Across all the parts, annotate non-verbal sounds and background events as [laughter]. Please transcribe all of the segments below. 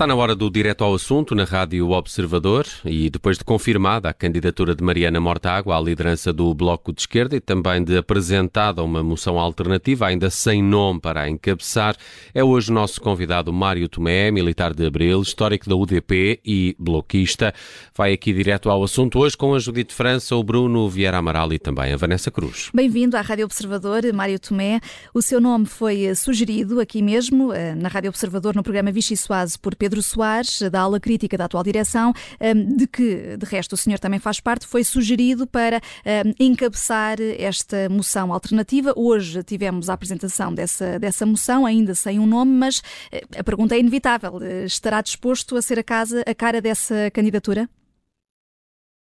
Está na hora do direto ao assunto na Rádio Observador e depois de confirmada a candidatura de Mariana Mortágua à liderança do Bloco de Esquerda e também de apresentada uma moção alternativa, ainda sem nome para a encabeçar, é hoje o nosso convidado Mário Tomé, militar de Abril, histórico da UDP e bloquista. Vai aqui direto ao assunto hoje com a Judite França, o Bruno Vieira Amaral e também a Vanessa Cruz. Bem-vindo à Rádio Observador, Mário Tomé. O seu nome foi sugerido aqui mesmo, eh, na Rádio Observador, no programa Vichy Soase, por Pedro Pedro Soares, da ala crítica da atual direção, hum, de que, de resto, o senhor também faz parte, foi sugerido para hum, encabeçar esta moção alternativa. Hoje tivemos a apresentação dessa, dessa moção, ainda sem um nome, mas eh, a pergunta é inevitável. Estará disposto a ser a, casa, a cara dessa candidatura?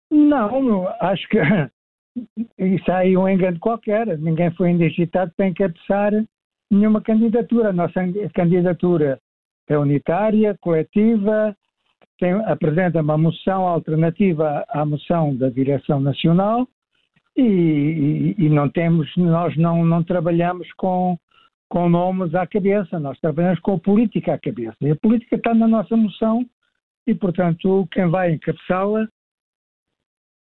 Não, acho que [laughs] isso aí é um engano qualquer. Ninguém foi indigitado para encabeçar nenhuma candidatura. A nossa candidatura é unitária, coletiva, tem, apresenta uma moção alternativa à moção da direção nacional e, e, e não temos, nós não, não trabalhamos com, com nomes à cabeça, nós trabalhamos com política à cabeça. E a política está na nossa moção e, portanto, quem vai encabeçá-la,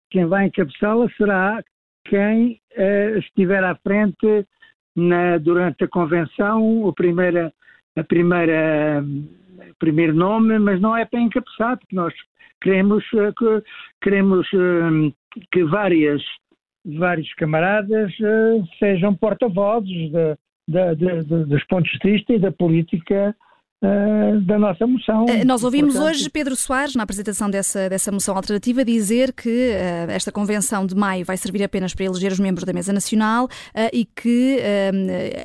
quem vai encabeçá-la será quem eh, estiver à frente na, durante a convenção, a primeira a primeira primeiro nome, mas não é para encabeçar, porque nós queremos eh, que, queremos eh, que várias, vários camaradas eh, sejam porta-vozes dos pontos de vista e da política Uh, da nossa moção. Uh, nós ouvimos Portanto, hoje Pedro Soares, na apresentação dessa, dessa moção alternativa, dizer que uh, esta convenção de maio vai servir apenas para eleger os membros da mesa nacional e que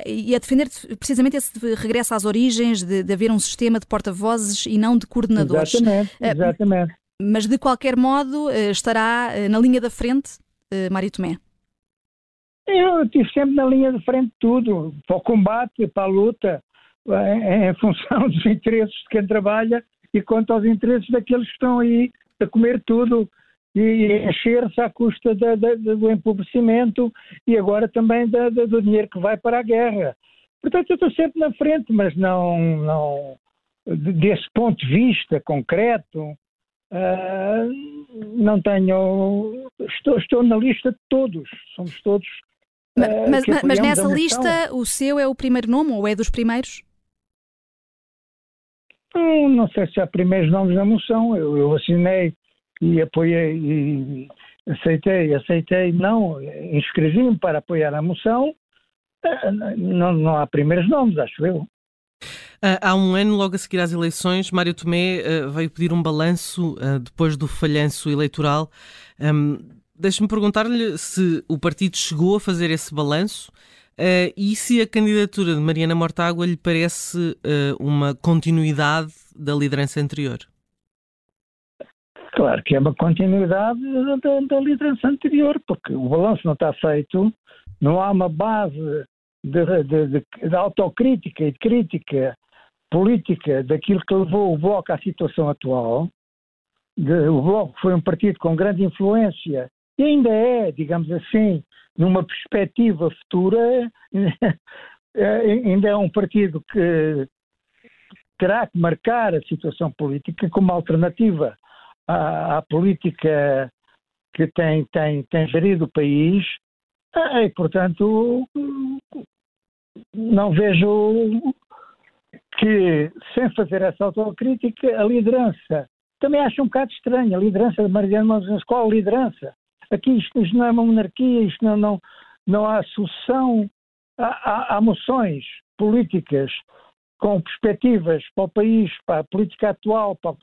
e a defender precisamente esse regresso às origens de, de haver um sistema de porta-vozes e não de coordenadores. Exatamente, exatamente. mas de qualquer modo estará na linha da frente, Mário Tomé. Eu estive sempre na linha de frente de tudo, para o combate, para a luta em, função [laughs] dos interesses de quem trabalha e quanto aos interesses daqueles que estão aí a comer tudo e encher-se à custa da, da, do empobrecimento e agora também da, do dinheiro que vai para a guerra. Portanto, eu estou sempre na frente, mas não, não desse ponto de vista concreto, uh, não tenho. Estou, estou na lista de todos, somos todos. Uh, mas, mas, mas nessa lista, o seu é o primeiro nome ou é dos primeiros? Não, sei se há primeiros nomes na moção. Eu, eu assinei e apoiei, e aceitei, aceitei, não, inscrevi-me para apoiar a moção. Eh, não, não há primeiros nomes, acho eu. Uh, há um ano, logo a seguir às eleições, Mário Tomé uh, veio pedir um balanço depois do falhanço eleitoral. Deixe-me perguntar-lhe se o partido chegou a fazer esse balanço Uh, e se a candidatura de Mariana Mortágua lhe parece uh, uma continuidade da liderança anterior? Claro que é uma continuidade da, da liderança anterior, porque o balanço não está feito, não há uma base de, de, de, de autocrítica e de crítica política daquilo que levou o Bloco à situação atual. o Bloco foi um partido com grande influência e ainda é, digamos assim, numa perspectiva futura, é, [laughs] ainda é um partido que terá que marcar a situação política como alternativa à, à política que tem, tem, tem gerido o país, e, portanto, não vejo que, sem fazer essa autocrítica, a liderança, também acho um bocado estranho, a liderança de Mariana Mons, qual liderança? Aqui isto, isto, não é uma monarquia, isto não, não, não há solução. Há, há, há moções políticas com perspectivas para o país, para a política atual, para,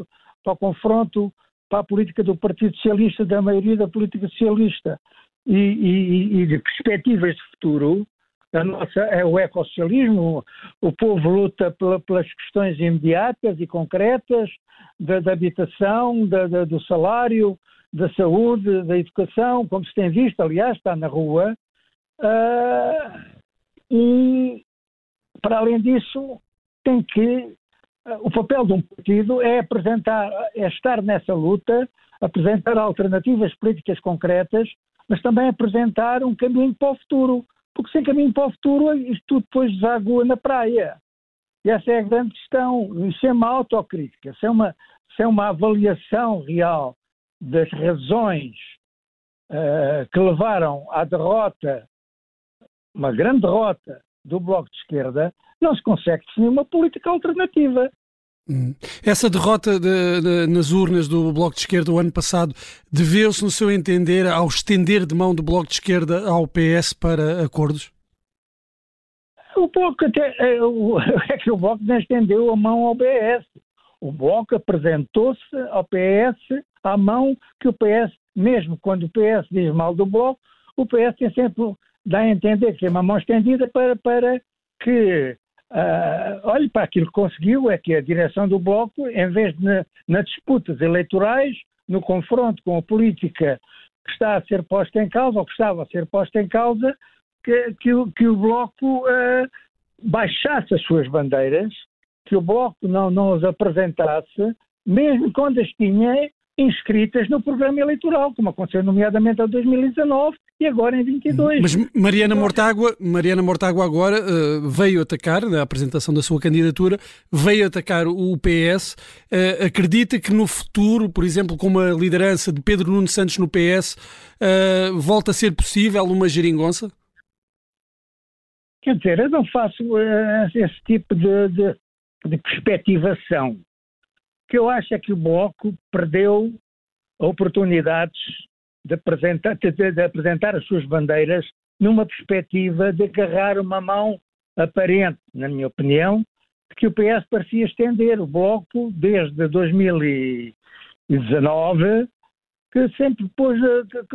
para o confronto, para a política do Partido Socialista, da maioria da política socialista, e, e, e de perspectivas de futuro, a nossa é o ecossocialismo, o povo luta pela, pelas questões imediatas e concretas da, da habitação, da, da, do salário, da saúde, da educação, como se tem visto, aliás, está na rua. Uh, e, para além disso, tem que. Uh, o papel de um partido é apresentar, é estar nessa luta, apresentar alternativas políticas concretas, mas também apresentar um caminho para o futuro. Porque sem caminho para o futuro, isto tudo depois desagua na praia. E essa é a grande questão. Isso é uma autocrítica, isso é uma, isso é uma avaliação real das razões uh, que levaram à derrota, uma grande derrota do Bloco de Esquerda, não se consegue definir uma política alternativa. Hum. Essa derrota de, de, nas urnas do Bloco de Esquerda o ano passado deveu-se, no seu entender, ao estender de mão do Bloco de Esquerda ao PS para acordos? O Bloco [laughs] até, é que o Bloco não estendeu a mão ao PS. O Bloco apresentou-se ao PS à mão que o PS, mesmo quando o PS diz mal do Bloco, o PS tem sempre dá a entender que é uma mão estendida para, para que uh, olhe para aquilo que conseguiu, é que a direção do Bloco, em vez de na, nas disputas eleitorais, no confronto com a política que está a ser posta em causa, ou que estava a ser posta em causa, que, que, que o Bloco uh, baixasse as suas bandeiras, que o Bloco não, não as apresentasse, mesmo quando as tinha inscritas no programa eleitoral, como aconteceu nomeadamente em 2019 e agora em 22. Mas Mariana Mortágua, Mariana Mortágua agora uh, veio atacar, na apresentação da sua candidatura, veio atacar o PS. Uh, acredita que no futuro, por exemplo, com uma liderança de Pedro Nuno Santos no PS, uh, eh, volta a ser possível uma geringonça? Quer dizer, eu não faço esse tipo de, de, de perspectivação que eu acho é que o Bloco perdeu oportunidades de apresentar, de, de apresentar as suas bandeiras numa perspectiva de agarrar uma mão aparente, na minha opinião, que o PS parecia estender. O Bloco, desde 2019, que sempre pôs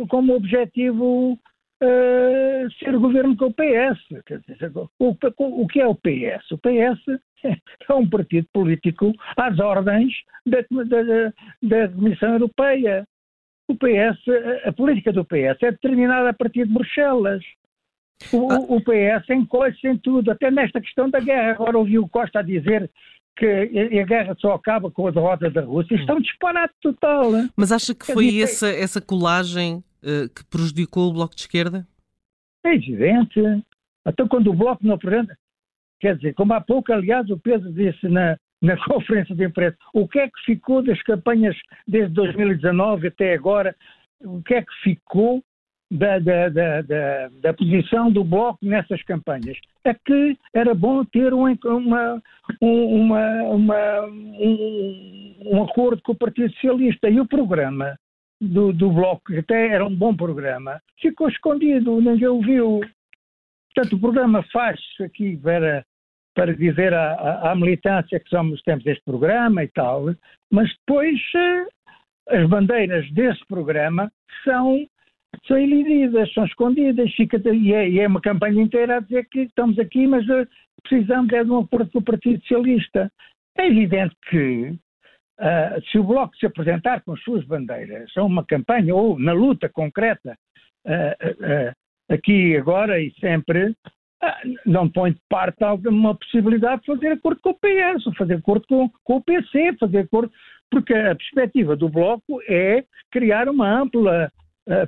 como objetivo uh, ser governo com o PS. O, o, o, que é o PS? O PS [laughs] é um partido político às ordens da, da, da Comissão Europeia. O PS, a política do PS é determinada a partir de Bruxelas. O, ah. o PS encolhe-se em tudo, até nesta questão da guerra. Agora ouvi o Costa dizer que a guerra só acaba com a derrota da Rússia. Isto é um disparate total. Mas acha que foi essa, essa colagem uh, que prejudicou o Bloco de Esquerda? É evidente. Então, quando o Bloco não apresenta. Quer dizer, como há pouco, aliás, o Pedro disse na, na [laughs] conferência de imprensa, o que é que ficou das campanhas desde 2019 até agora? O que é que ficou da, da, da, da, da posição do Bloco nessas campanhas? É que era bom ter um, uma, uma, uma, um, um acordo com o Partido Socialista e o programa do, do Bloco, que até era um bom programa, ficou escondido, ninguém ouviu. Portanto, o programa faz-se aqui para, para dizer à, à, militância que somos, temos este programa e tal, mas depois eh, as bandeiras desse programa são, são elididas, são escondidas, fica, e, é, e é uma campanha inteira a dizer que estamos aqui, mas eh, precisamos é de um acordo com o Partido Socialista. É evidente que Uh, se o Bloco se apresentar com as suas bandeiras a uma campanha ou na luta concreta uh, uh, aqui agora e sempre, não põe de parte alguma possibilidade de fazer acordo com o PS, fazer acordo com, com o PC, fazer acordo, porque a perspectiva do Bloco é criar uma ampla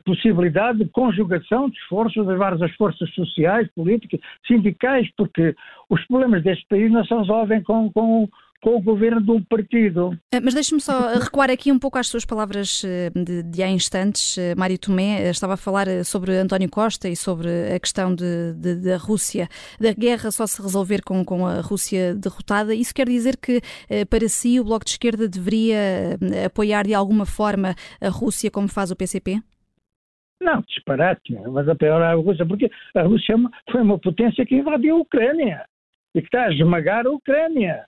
possibilidade de conjugação de esforços das várias forças sociais, políticas, sindicais, porque os problemas deste país não se resolvem com, com com o governo de um partido. Eh, mas deixe-me só recuar aqui um pouco às suas palavras eh, de, de há instantes. Eh, Mário Tomé estava a falar sobre António Costa e sobre a questão de, de, da Rússia, da guerra só se resolver com, com a Rússia derrotada. Isso quer dizer que, para si, o Bloco de Esquerda deveria apoiar de alguma forma a Rússia como faz o PCP? Não, disparate, mas a pior a Rússia, porque a Rússia é foi uma potência que invadiu a Ucrânia e que está a esmagar a Ucrânia.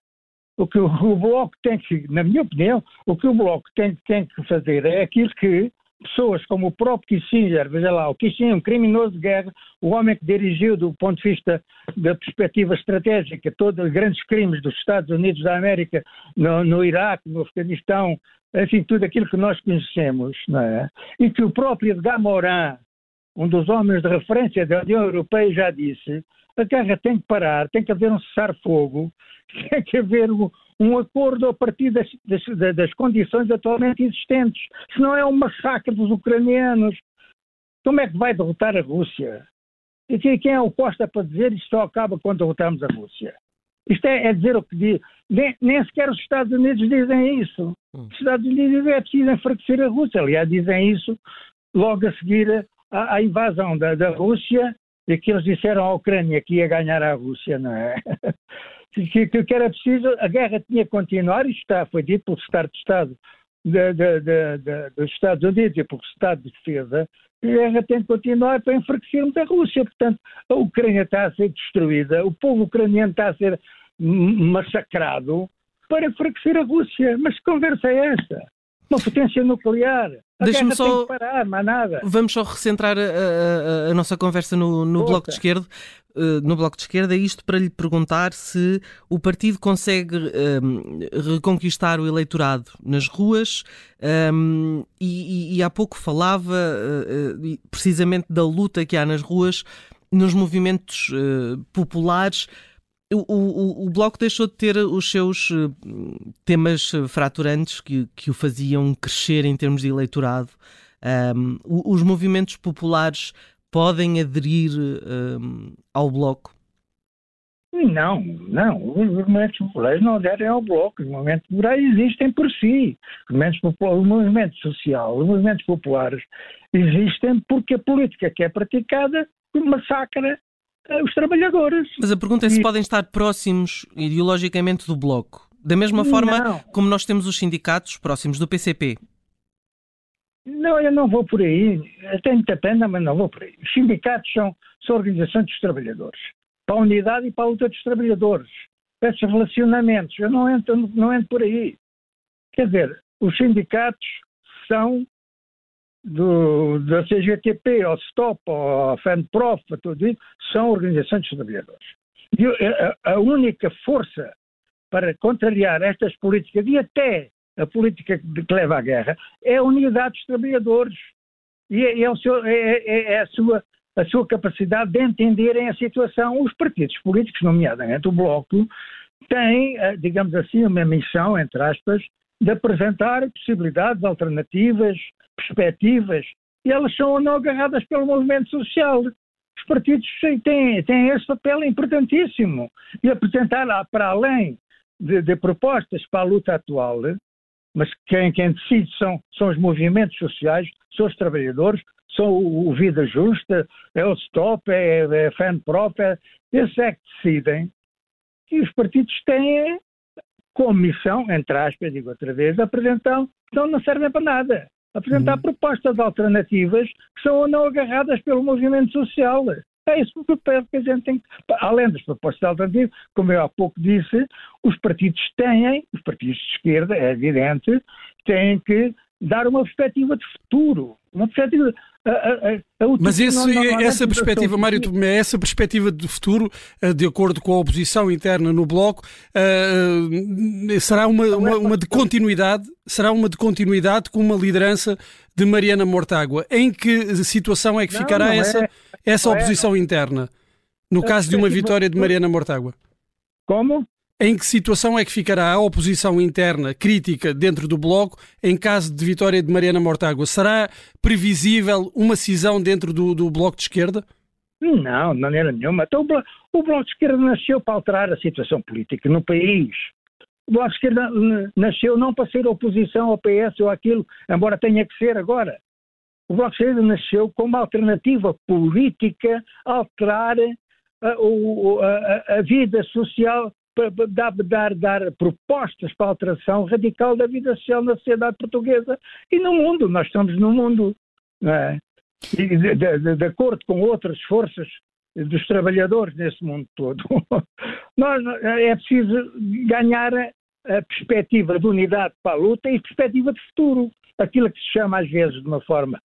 O que o, Bloco tem que, na minha opinião, o que o Bloco tem, tem que fazer é aquilo que pessoas como o próprio Kissinger, veja lá, o Kissinger, um criminoso de guerra, o homem que dirigiu do ponto de vista da perspectiva estratégica todos os grandes crimes dos Estados Unidos da América no, no Iraque, no Afeganistão, enfim, tudo aquilo que nós conhecemos, não é? E que o próprio Edgar Morin, um dos homens de referência da União Europeia, já disse, a guerra tem que parar, tem que haver um cessar-fogo, [laughs] tem que haver um, um acordo a partir das, das, das, condições atualmente existentes. Senão é um massacre dos ucranianos. Como é que vai derrotar a Rússia? E quem é o Costa para dizer isto só acaba quando derrotarmos a Rússia? Isto é, é dizer o que diz. Nem, nem, sequer os Estados Unidos dizem isso. Hum. Os Estados Unidos dizem que é preciso enfraquecer a Rússia. Aliás, dizem isso logo a seguir à invasão da, da Rússia e que eles disseram à Ucrânia que ia ganhar a Rússia, não é? [laughs] que, que, que, era preciso, a guerra tinha que continuar, isto está, foi dito pelo Secretário de Estado de, de, de, dos Estados Unidos e pelo Estado de Defesa, a guerra tem que continuar para enfraquecermos a Rússia. Portanto, a Ucrânia está a ser destruída, o povo ucraniano está a ser massacrado para enfraquecer a Rússia. Mas que conversa é esta? Uma potência nuclear. Deixa-me só. Parar. Vamos só recentrar a, a, a nossa conversa no, no Bloco de Esquerda. Uh, no Bloco de Esquerda, isto para lhe perguntar se o partido consegue um, reconquistar o eleitorado nas ruas um, e, e, há pouco falava uh, precisamente da luta que há nas ruas nos movimentos uh, populares o, o, o, Bloco deixou de ter os seus uh, temas fraturantes que, que o faziam crescer em termos de eleitorado. Um, os movimentos populares podem aderir um, ao Bloco? Não, não. Os movimentos populares não aderem ao Bloco. Os movimentos populares existem por si. Os movimentos populares, o movimento social, os movimentos populares existem porque a política que é praticada massacra eh, os trabalhadores. Mas a pergunta é se podem estar próximos ideologicamente do Bloco. Da mesma forma não. como nós temos os sindicatos próximos do PCP. Não, eu não vou por aí. Eu tenho muita pena, mas não vou por aí. Os sindicatos são, são organizações dos trabalhadores. Para a unidade e para a luta dos trabalhadores. Esses relacionamentos. Eu não entro, não entro por aí. Quer dizer, os sindicatos são do, da CGTP, ao STOP, ao FENPROF, tudo isso, são organizações de trabalhadores. E a, a única força para contrariar estas políticas e até a política que leva à guerra é a unidade dos trabalhadores e é, é, seu, é, é, é a, sua, a sua capacidade de entenderem a situação. Os partidos políticos, nomeadamente o Bloco, têm, eh, digamos assim, uma missão, entre aspas, de apresentar possibilidades alternativas, perspectivas, e elas são ou não agarradas pelo movimento social. Os partidos têm, têm esse papel importantíssimo e apresentar para além de, de, propostas para a luta atual, mas quem, quem decide são, são os movimentos sociais, são os trabalhadores, são o, o Vida Justa, é o Stop, é, é a FENPROP, é, esses é que decidem. E os partidos têm como missão, entre aspas, digo outra vez, apresentar, então não servem para nada. Apresentar uhum. propostas alternativas que são ou não agarradas pelo movimento social. É isso que a gente tem. Além das propostas alternativas, como eu há pouco disse, os partidos têm, os partidos de esquerda, é evidente, têm que dar uma perspectiva de futuro, uma perspectiva a, a, a Mas esse, não, não, essa perspectiva, Mário Tomé, essa perspectiva de futuro, eh, de acordo com a oposição interna no Bloco, uh, será uma, uma, uma, de continuidade, será uma de continuidade com uma liderança de Mariana Mortágua. Em que situação é que ficará essa, é, essa é, oposição é, interna? No caso de uma vitória de Mariana Mortágua? Como? Em que situação é que ficará a oposição interna crítica dentro do Bloco em caso de vitória de Mariana Mortágua? Será previsível uma cisão dentro do, do Bloco de Esquerda? Não, de maneira nenhuma. Então, o, bloco, o Bloco de Esquerda nasceu para alterar a situação política no país. O Bloco de Esquerda nasceu não para ser oposição ao PS ou aquilo, embora tenha que ser agora. O Bloco de Esquerda nasceu como alternativa política a alterar a, a, a, vida social dar, dar, dar propostas para a alteração radical da vida social na sociedade portuguesa e no mundo. Nós estamos no mundo. É? E de, de, de, acordo com outras forças dos trabalhadores nesse mundo todo. [laughs] Nós, é preciso ganhar a perspectiva de unidade para a luta e perspectiva de futuro. Aquilo que se chama às vezes de uma forma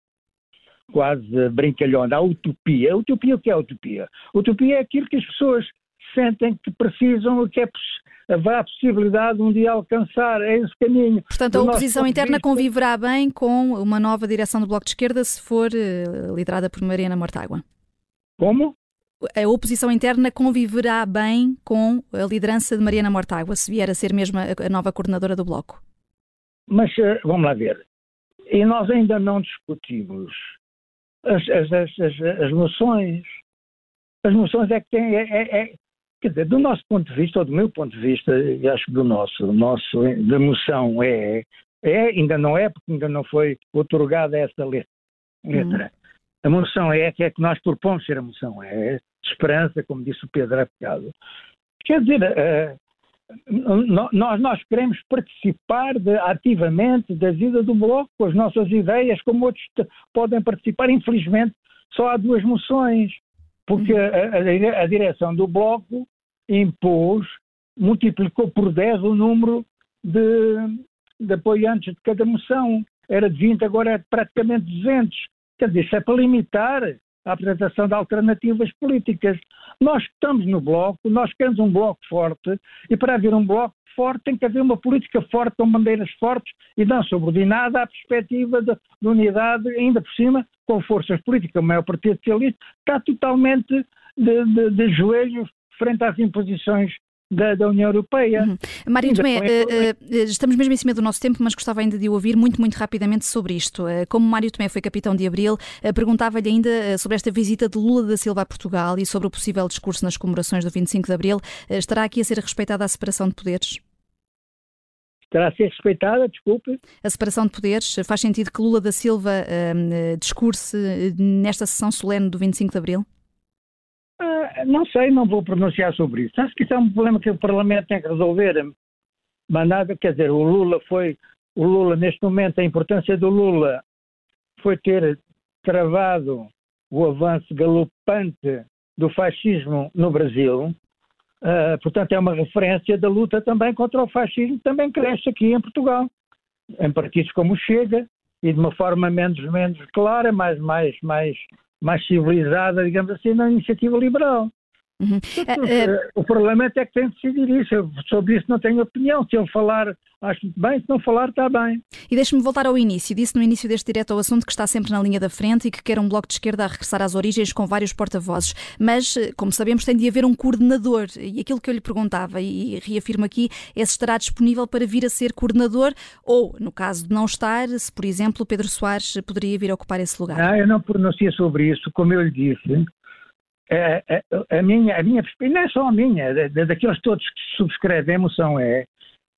quase brincalhona, a utopia. A utopia o que é a utopia? A utopia é aquilo que as pessoas sentem que precisam, que é, haverá a possibilidade de um dia alcançar é esse caminho. Portanto, a oposição interna vista... conviverá bem com uma nova direção do Bloco de Esquerda se for uh, liderada por Mariana Mortágua? Como? A oposição interna conviverá bem com a liderança de Mariana Mortágua, se vier a ser mesmo a nova coordenadora do Bloco? Mas uh, vamos lá ver. E nós ainda não discutimos as, as, as, as, as moções. As moções é que têm, é, é, é Quer dizer, do nosso ponto de vista, ou do meu ponto de vista, e acho que do nosso, nosso da moção é, é, ainda não é, porque ainda não foi otorgada essa letra. Uhum. A moção é que é que nós propomos ser a moção é, esperança, como disse o Pedro há bocado. Quer dizer, uh, nós, nós queremos participar de, ativamente da vida do Bloco, com as nossas ideias, como outros podem participar. Infelizmente, só há duas moções, porque uhum. a, a, a direção do Bloco impôs, multiplicou por 10 o número de, de apoiantes de cada moção. Era de 20, agora é praticamente 200. Quer dizer, isso é para limitar a apresentação de alternativas políticas. Nós estamos no bloco, nós queremos um bloco forte, e para haver um bloco forte tem que haver uma política forte com bandeiras fortes e não subordinada à perspectiva de, de unidade, ainda por cima, com forças políticas. O maior Partido Socialista está totalmente de, de, de joelhos frente às imposições da, da, União Europeia. Uhum. Mário Tomé, uh, uh, estamos mesmo em cima do nosso tempo, mas gostava ainda de ouvir muito, muito rapidamente sobre isto. Uh, como Mário Tomé foi capitão de Abril, perguntava-lhe ainda sobre esta visita de Lula da Silva a Portugal e sobre o possível discurso nas comemorações do 25 de Abril. estará aqui a ser respeitada a separação de poderes? Estará a ser respeitada, desculpe. A separação de poderes. Faz sentido que Lula da Silva discurse nesta sessão solene do 25 de Abril? Ah, não sei, não vou pronunciar sobre isso. Acho que isso é um problema que o Parlamento tem que resolver. Mas nada, quer dizer, o Lula foi, o Lula, neste momento, a importância do Lula foi ter travado o avanço galopante do fascismo no Brasil. Uh, portanto, é uma referência da luta também contra o fascismo, também cresce aqui em Portugal, em partidos como Chega, e de uma forma menos, menos clara, mais, mais, mais mais civilizada, digamos assim, na iniciativa liberal. Uhum. É, é... O Parlamento é que tem de decidir isso. Eu, sobre isso não tenho opinião. Se ele falar, acho muito bem. Se não falar, está bem. E deixe-me voltar ao início. Disse no início deste direto ao assunto que está sempre na linha da frente e que quer um bloco de esquerda a regressar às origens com vários porta-vozes. Mas, como sabemos, tem de haver um coordenador. E aquilo que eu lhe perguntava, e reafirmo aqui, é se estará disponível para vir a ser coordenador ou, no caso de não estar, se, por exemplo, Pedro Soares poderia vir a ocupar esse lugar. Ah, eu não pronuncio sobre isso. Como eu lhe disse, a, a, a, minha, a minha não é só a minha, daqueles todos que subscrevem a moção é,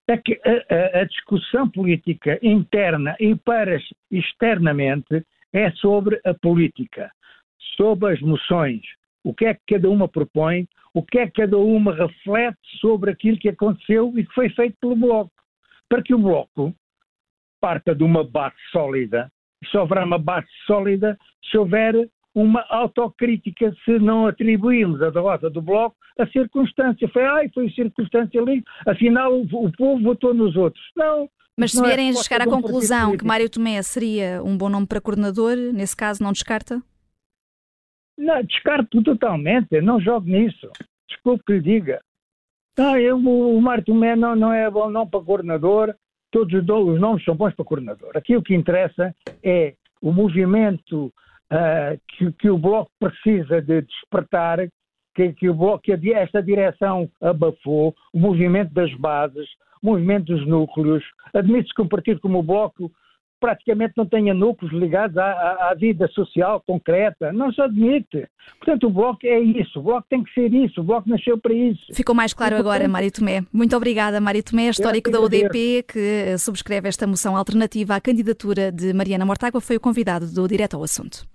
é que a, a, discussão política interna e para externamente é sobre a política, sobre as moções, o que é que cada uma propõe, o que é que cada uma reflete sobre aquilo que aconteceu e que foi feito pelo Bloco. Para que o Bloco parta de uma base sólida, só haverá uma base sólida se houver uma autocrítica se não atribuímos a derrota do Bloco a circunstância. Foi, ai, foi circunstância ali, afinal o, o povo votou nos outros. Não. Mas se é vierem é a chegar à conclusão que Mário Tomé seria um bom nome para coordenador, nesse caso não descarta? Não, descarto totalmente, não jogo nisso. Desculpe que lhe diga. Não, eu, o Mário Tomé não, não é bom nome para coordenador, todos os nomes são bons para coordenador. Aqui o que interessa é o movimento uh, que, que, o Bloco precisa de despertar, que, que, o bloco, que esta direção abafou, o movimento das bases, o movimento dos núcleos. Admite-se que um partido como o Bloco praticamente não tenha núcleos ligados à, à, à, vida social concreta. Não se admite. Portanto, o Bloco é isso. O Bloco tem que ser isso. O Bloco nasceu para isso. Ficou mais claro agora, Mário Tomé. Muito obrigada, Mário Tomé, histórico da UDP, que subscreve esta moção alternativa à candidatura de Mariana Mortágua, foi o convidado do Direto ao Assunto.